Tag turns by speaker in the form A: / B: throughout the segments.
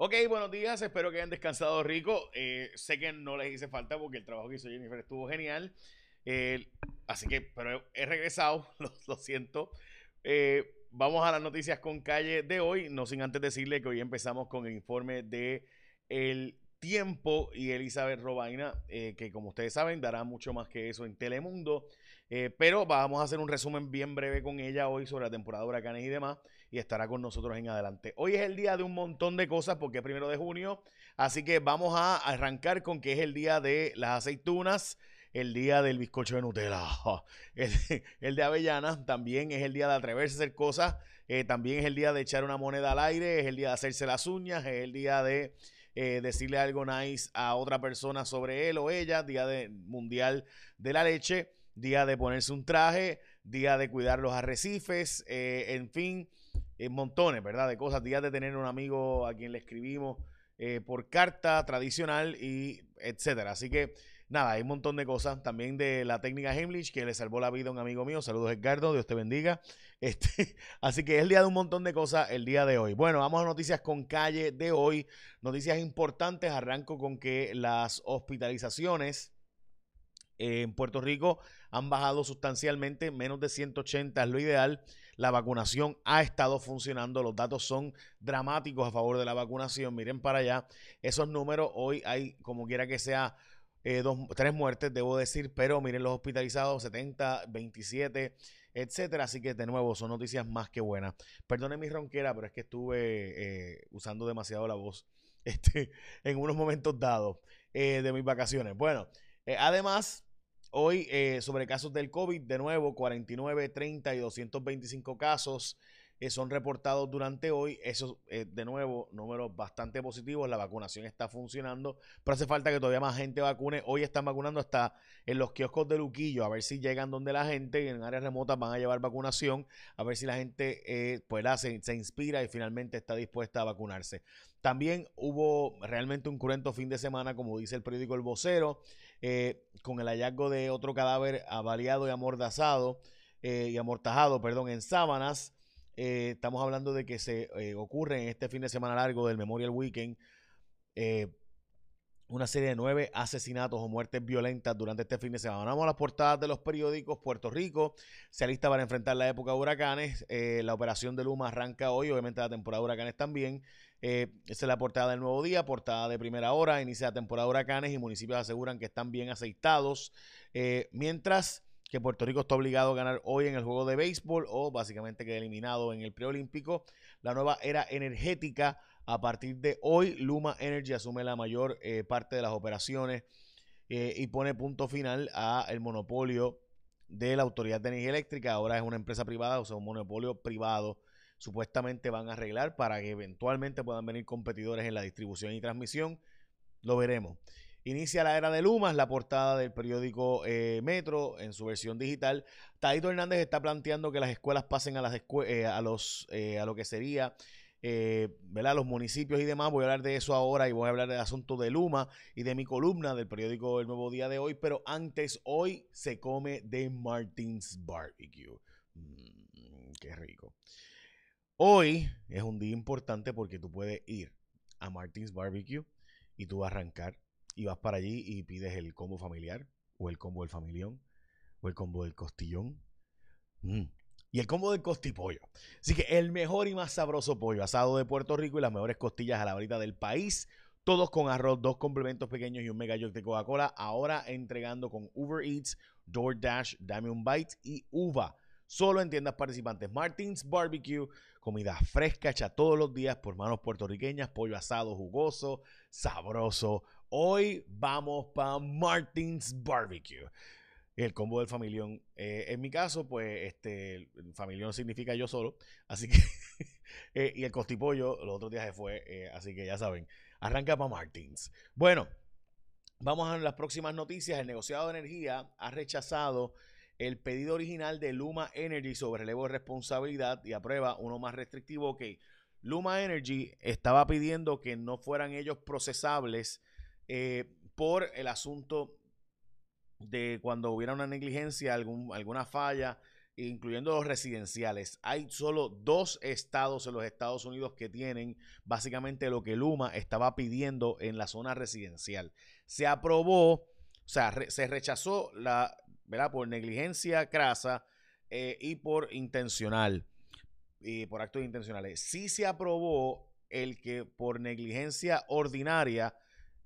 A: Ok, buenos días, espero que hayan descansado rico. Eh, sé que no les hice falta porque el trabajo que hizo Jennifer estuvo genial. Eh, así que, pero he regresado, lo, siento. Eh, vamos a las noticias con calle de hoy, no sin antes decirle que hoy empezamos con el informe de el tiempo y Elizabeth Robaina, que como ustedes saben dará mucho más que eso en Telemundo. Eh, pero vamos a hacer un resumen bien breve con ella hoy sobre la temporada de huracanes y demás. Y estará con nosotros en adelante. Hoy es el día de un montón de cosas porque es primero de junio. Así que vamos a arrancar con que es el día de las aceitunas el día del bizcocho de Nutella, el, de avellanas, también es el día de atreverse a hacer cosas, eh, también es el día de echar una moneda al aire, es el día de hacerse las uñas, es el día de eh, decirle algo nice a otra persona sobre él o ella, día de, mundial de la leche día de ponerse un traje, día de cuidar los arrecifes, eh, en fin, eh, montones, ¿verdad? De cosas, días de tener un amigo a quien le escribimos eh, por carta tradicional y etcétera. Así que nada, hay un montón de cosas. También de la técnica Heimlich, que le salvó la vida a un amigo mío. Saludos, Edgardo, Dios te bendiga. Este, así que es el día de un montón de cosas el día de hoy. Bueno, vamos a noticias con calle de hoy. Noticias importantes. Arranco con que las hospitalizaciones en Puerto Rico han bajado sustancialmente, menos de 180 es lo ideal. La vacunación ha estado funcionando, los datos son dramáticos a favor de la vacunación. Miren para allá, esos números hoy hay, como quiera que sea, eh, dos, tres muertes, debo decir, pero miren los hospitalizados, 70, 27, etcétera. Así que de nuevo, son noticias más que buenas. Perdone mi ronquera, pero es que estuve eh, usando demasiado la voz este, en unos momentos dados eh, de mis vacaciones. Bueno, además, Hoy, eh, sobre casos del COVID, de nuevo, 49, 30 y 225 casos eh, son reportados durante hoy. Eso, eh, de nuevo, números bastante positivos. La vacunación está funcionando, pero hace falta que todavía más gente vacune. Hoy están vacunando hasta en los kioscos de Luquillo, a ver si llegan donde la gente y en áreas remotas van a llevar vacunación, a ver si la gente pues, se, se inspira y finalmente está dispuesta a vacunarse. También hubo realmente un cruento fin de semana, como dice el periódico El Vocero. Eh, con el hallazgo de otro cadáver avaliado y amordazado eh, y amortajado, perdón, en sábanas. Eh, estamos hablando de que se ocurre en este fin de semana largo del Memorial Weekend una serie de nueve asesinatos o muertes violentas durante este fin de semana. Vamos a las portadas de los periódicos. Puerto Rico se alista para enfrentar la época de huracanes. la operación de Luma arranca hoy, obviamente la temporada de huracanes también. Eh, esa es la portada del nuevo día, portada de primera hora, inicia la temporada de huracanes y municipios aseguran que están bien aceitados, eh, mientras que Puerto Rico está obligado a ganar hoy en el juego de béisbol o básicamente queda eliminado en el preolímpico. La nueva era energética, a partir de hoy, Luma Energy asume la mayor eh, parte de las operaciones y pone punto final al monopolio de la Autoridad de Energía Eléctrica. Ahora es una empresa privada, o sea, un monopolio privado supuestamente van a arreglar para que eventualmente puedan venir competidores en la distribución y transmisión. Lo veremos. Inicia la era de Lumas, la portada del periódico eh, Metro en su versión digital. Taito Hernández está planteando que las escuelas pasen a, las eh, a, los, eh, a lo que sería ¿verdad? los municipios y demás. Voy a hablar de eso ahora y voy a hablar del asunto de Luma y de mi columna del periódico El Nuevo Día de hoy. Pero antes, hoy se come de Martins Barbecue. Mm, qué rico. Hoy es un día importante porque tú puedes ir a Martins Barbecue y tú vas a arrancar y vas para allí y pides el combo familiar o el combo del familión o el combo del costillón. Mm. Y el combo del costipollo. Así que el mejor y más sabroso pollo asado de Puerto Rico y las mejores costillas a la varita del país. Todos con arroz, dos complementos pequeños y un mega de Coca-Cola. Ahora entregando con Uber Eats, DoorDash, Dame un Bite y Uva. Solo en tiendas participantes. Martins Barbecue, comida fresca hecha todos los días por manos puertorriqueñas, pollo asado jugoso, sabroso. Hoy vamos para Martins Barbecue. El combo del familión. Eh, en mi caso, pues, este, familión significa yo solo. Así que. Eh, y el costipollo, los otros días se fue. Eh, así que ya saben. Arranca para Martins. Bueno, vamos a las próximas noticias. El negociado de energía ha rechazado el pedido original de Luma Energy sobre relevo de responsabilidad y aprueba uno más restrictivo que Luma Energy estaba pidiendo que no fueran ellos procesables por el asunto de cuando hubiera una negligencia, algún, alguna falla incluyendo los residenciales. Hay solo dos estados en los Estados Unidos que tienen básicamente lo que Luma estaba pidiendo en la zona residencial. Se aprobó, o sea, se rechazó la, ¿verdad? Por negligencia crasa eh, y por intencional, y por actos intencionales. Sí se aprobó el que por negligencia ordinaria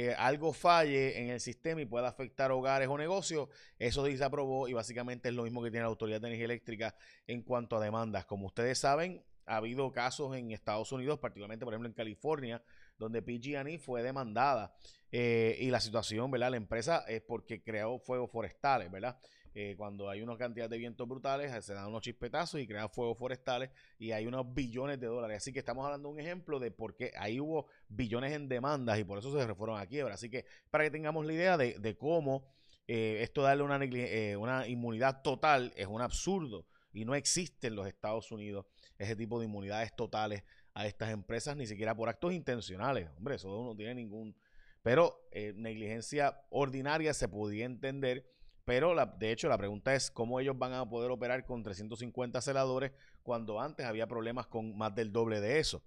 A: eh, algo falle en el sistema y pueda afectar hogares o negocios, eso sí se aprobó y básicamente es lo mismo que tiene la Autoridad de Energía Eléctrica en cuanto a demandas. Como ustedes saben, ha habido casos en Estados Unidos, particularmente por ejemplo en California, donde PG&E fue demandada eh, y la situación, ¿verdad? La empresa es porque creó fuegos forestales, ¿verdad? Eh, cuando hay una cantidad de vientos brutales, se dan unos chispetazos y crean fuegos forestales y hay unos billones de dólares. Así que estamos hablando de un ejemplo de por qué ahí hubo billones en demandas y por eso se fueron a quiebra. Así que para que tengamos la idea de, cómo eh, esto darle una, eh, una inmunidad total es un absurdo y no existe en los Estados Unidos ese tipo de inmunidades totales a estas empresas, ni siquiera por actos intencionales. Hombre, eso no tiene ningún... Pero negligencia ordinaria se podía entender pero la, de hecho la pregunta es cómo ellos van a poder operar con 350 celadores cuando antes había problemas con más del doble de eso.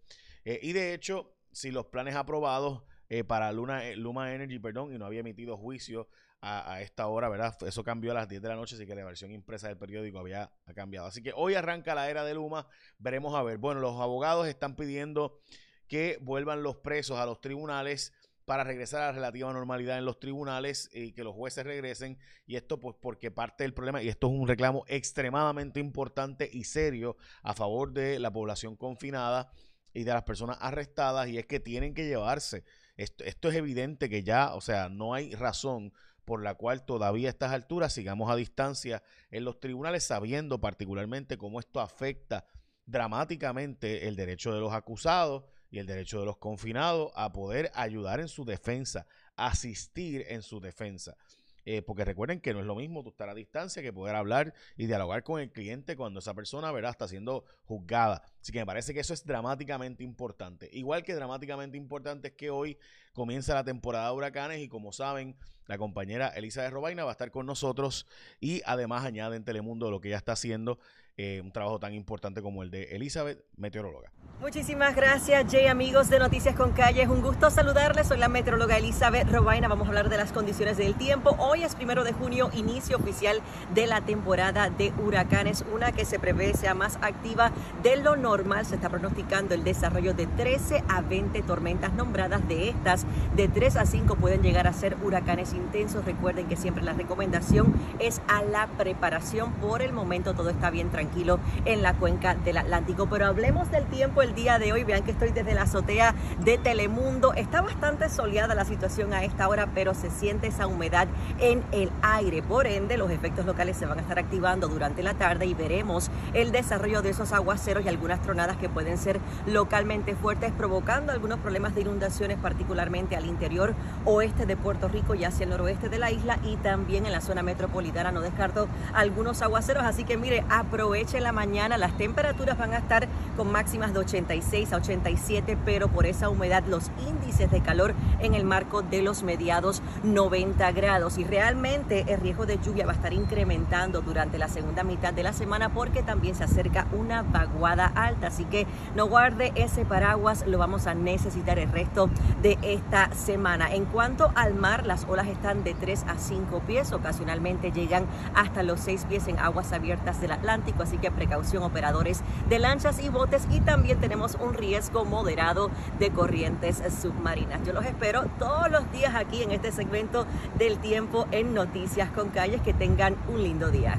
A: Eh, y de hecho, si los planes aprobados eh, para Luna, eh, Luma Energy, perdón, y no había emitido juicio a, esta hora, ¿verdad? Eso cambió a las 10 de la noche, así que la versión impresa del periódico había cambiado. Así que hoy arranca la era de Luma, veremos a ver. Bueno, los abogados están pidiendo que vuelvan los presos a los tribunales para regresar a la relativa normalidad en los tribunales y que los jueces regresen. Y esto pues porque parte del problema, y esto es un reclamo extremadamente importante y serio a favor de la población confinada y de las personas arrestadas, y es que tienen que llevarse. Esto, esto es evidente que ya, o sea, no hay razón por la cual todavía a estas alturas sigamos a distancia en los tribunales, sabiendo particularmente cómo esto afecta dramáticamente el derecho de los acusados y el derecho de los confinados a poder ayudar en su defensa, asistir en su defensa. Eh, porque recuerden que no es lo mismo tú estar a distancia que poder hablar y dialogar con el cliente cuando esa persona ¿verdad? está siendo juzgada. Así que me parece que eso es dramáticamente importante. Igual que dramáticamente importante es que hoy comienza la temporada de huracanes y como saben, la compañera Elisa de Robaina va a estar con nosotros y además añade en Telemundo lo que ella está haciendo eh, un trabajo tan importante como el de Elizabeth, meteoróloga.
B: Muchísimas gracias, Jay, amigos de Noticias con Calle. Es un gusto saludarles. Soy la meteoróloga Elizabeth Robaina. Vamos a hablar de las condiciones del tiempo. Hoy es primero de junio, inicio oficial de la temporada de huracanes, una que se prevé sea más activa de lo normal. Se está pronosticando el desarrollo de 13 a 20 tormentas nombradas. De estas, de 3 a 5 pueden llegar a ser huracanes intensos. Recuerden que siempre la recomendación es a la preparación. Por el momento todo está bien tranquilo en la cuenca del Atlántico. Pero hablemos del tiempo el día de hoy. Vean que estoy desde la azotea de Telemundo. Está bastante soleada la situación a esta hora, pero se siente esa humedad en el aire. Por ende, los efectos locales se van a estar activando durante la tarde y veremos el desarrollo de esos aguaceros y algunas tronadas que pueden ser localmente fuertes, provocando algunos problemas de inundaciones, particularmente al interior oeste de Puerto Rico y hacia el noroeste de la isla y también en la zona metropolitana. No descarto algunos aguaceros, así que mire, aproveche la mañana. Las temperaturas van a estar con máximas de 86 a 87, pero por esa humedad los índices de calor en el marco de los mediados 90 grados. Y realmente el riesgo de lluvia va a estar incrementando durante la segunda mitad de la semana porque también se acerca una vaguada alta. Así que no guarde ese paraguas, lo vamos a necesitar el resto de esta semana. En cuanto al mar, las olas están de 3 a 5 pies, ocasionalmente llegan hasta los 6 pies en aguas abiertas del Atlántico así que precaución operadores de lanchas y botes y también tenemos un riesgo moderado de corrientes submarinas. Yo los espero todos los días aquí en este segmento del tiempo en Noticias con Calles. Que tengan un lindo día.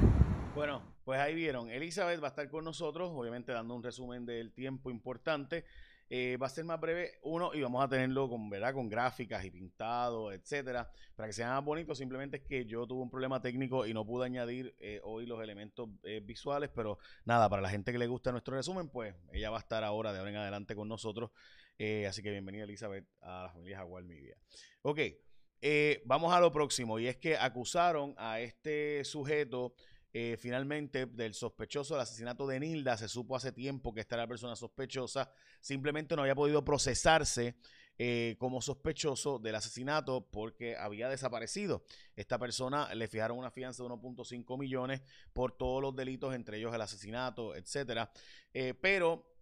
A: Bueno, pues ahí vieron, Elizabeth va a estar con nosotros, obviamente dando un resumen del tiempo importante. Eh, va a ser más breve uno y vamos a tenerlo con, ¿verdad? con gráficas y pintado, etcétera, para que sea más bonito. Simplemente es que yo tuve un problema técnico y no pude añadir eh, hoy los elementos eh, visuales, pero nada, para la gente que le gusta nuestro resumen, pues ella va a estar ahora de ahora en adelante con nosotros. así que bienvenida Elizabeth a la familia Jaguar Media. Ok, vamos a lo próximo y es que acusaron a este sujeto eh, finalmente del sospechoso del asesinato de Nilda. Se supo hace tiempo que esta era la persona sospechosa. Simplemente no había podido procesarse eh, como sospechoso del asesinato porque había desaparecido. Esta persona le fijaron una fianza de 1.5 millones por todos los delitos, entre ellos el asesinato, etcétera. Eh, pero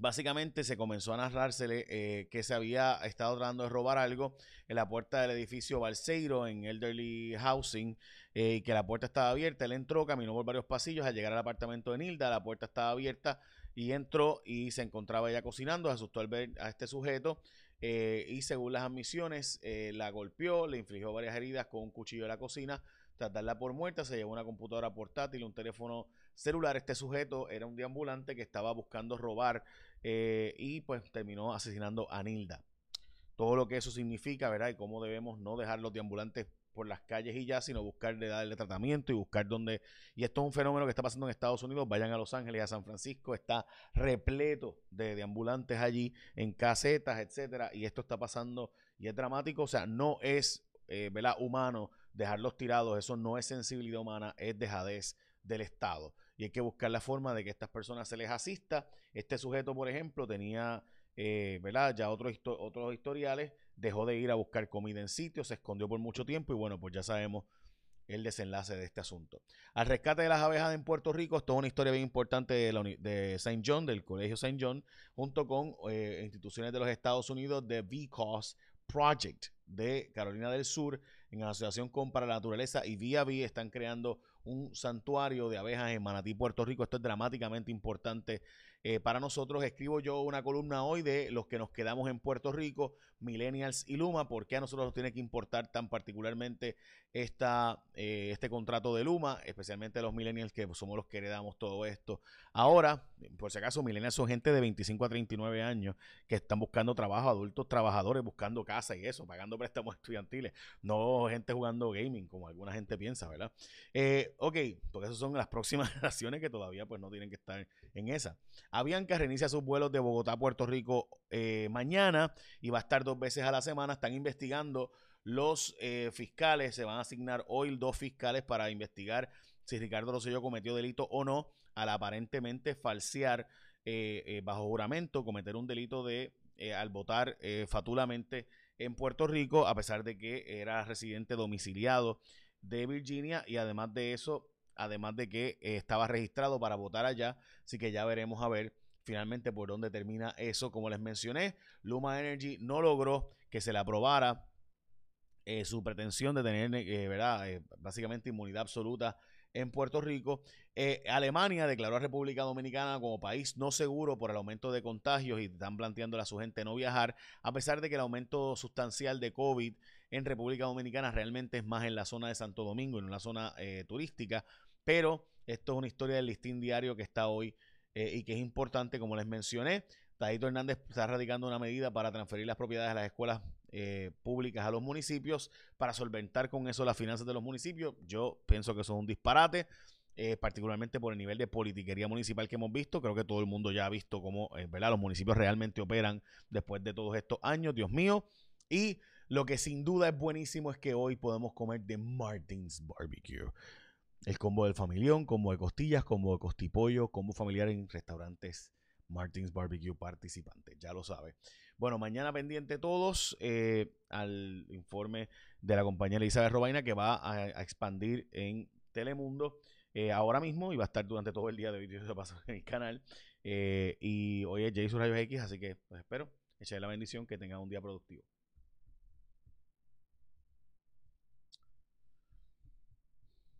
A: Básicamente se comenzó a narrársele eh, que se había estado tratando de robar algo en la puerta del edificio Balseiro en Elderly Housing y que la puerta estaba abierta. Él entró, caminó por varios pasillos. Al llegar al apartamento de Nilda, la puerta estaba abierta y entró y se encontraba ella cocinando, asustó al ver a este sujeto eh, y según las admisiones eh, la golpeó, le infligió varias heridas con un cuchillo de la cocina, tras darla por muerta se llevó una computadora portátil, un teléfono celular, este sujeto era un deambulante que estaba buscando robar eh, y pues terminó asesinando a Nilda. Todo lo que eso significa, ¿verdad? Y cómo debemos no dejar los deambulantes por las calles y ya, sino buscar de darle tratamiento y buscar dónde. Y esto es un fenómeno que está pasando en Estados Unidos. Vayan a Los Ángeles, a San Francisco, está repleto de, ambulantes allí, en casetas, etcétera. Y esto está pasando y es dramático. O sea, no es eh, ¿verdad? humano dejarlos tirados. Eso no es sensibilidad humana, es dejadez del Estado. Y hay que buscar la forma de que estas personas se les asista. Este sujeto, por ejemplo, tenía eh, ¿verdad? Ya otros, otros historiales, dejó de ir a buscar comida en sitio, se escondió por mucho tiempo y bueno, pues ya sabemos el desenlace de este asunto. Al rescate de las abejas en Puerto Rico, esto es una historia bien importante de, la, de St. John, del Colegio St. John, junto con eh, instituciones de los Estados Unidos de VCOS Project de Carolina del Sur, en asociación con Para la Naturaleza y Vía Vía están creando un santuario de abejas en Manatí, Puerto Rico. Esto es dramáticamente importante eh, para nosotros. Escribo yo una columna hoy de los que nos quedamos en Puerto Rico, Millennials y Luma, por qué a nosotros nos tiene que importar tan particularmente esta, eh, este contrato de Luma, especialmente los Millennials que somos los que heredamos todo esto. Ahora, por si acaso, Millennials son gente de 25 a 39 años que están buscando trabajo, adultos trabajadores buscando casa y eso, pagando préstamos estudiantiles, no gente jugando gaming como alguna gente piensa, ¿verdad? Eh, ok, porque esas son las próximas generaciones que todavía pues no tienen que estar en esa. Avianca reinicia sus vuelos de Bogotá a Puerto Rico eh, mañana y va a estar dos veces a la semana. Están investigando los eh, fiscales. Se van a asignar hoy dos fiscales para investigar si Ricardo Rosselló cometió delito o no al aparentemente falsear eh, bajo juramento, cometer un delito de al votar fatulamente en Puerto Rico, a pesar de que era residente domiciliado de Virginia y además de eso además de que eh, estaba registrado para votar allá, así que ya veremos a ver finalmente por dónde termina eso. Como les mencioné, Luma Energy no logró que se le aprobara eh, su pretensión de tener, eh, ¿verdad? básicamente inmunidad absoluta en Puerto Rico. Alemania declaró a República Dominicana como país no seguro por el aumento de contagios y están planteando a su gente no viajar, a pesar de que el aumento sustancial de COVID en República Dominicana realmente es más en la zona de Santo Domingo en la zona turística. Pero esto es una historia del listín diario que está hoy eh, y que es importante, como les mencioné. Tadito Hernández está radicando una medida para transferir las propiedades de las escuelas eh, públicas a los municipios para solventar con eso las finanzas de los municipios. Yo pienso que eso es un disparate. Eh, particularmente por el nivel de politiquería municipal que hemos visto. Creo que todo el mundo ya ha visto cómo ¿verdad? los municipios realmente operan después de todos estos años, Dios mío. Y lo que sin duda es buenísimo es que hoy podemos comer de Martins Barbecue. El combo del familión, combo de costillas, combo de costipollo, combo familiar en restaurantes Martins Barbecue participantes, ya lo sabe. Bueno, mañana pendiente todos eh, al informe de la compañía Elizabeth Robaina que va a, expandir en Telemundo eh, ahora mismo y va a estar durante todo el día de de paso en el canal. Eh, y hoy es Jason Rayos X, así que pues espero echarle la bendición que tengan un día productivo.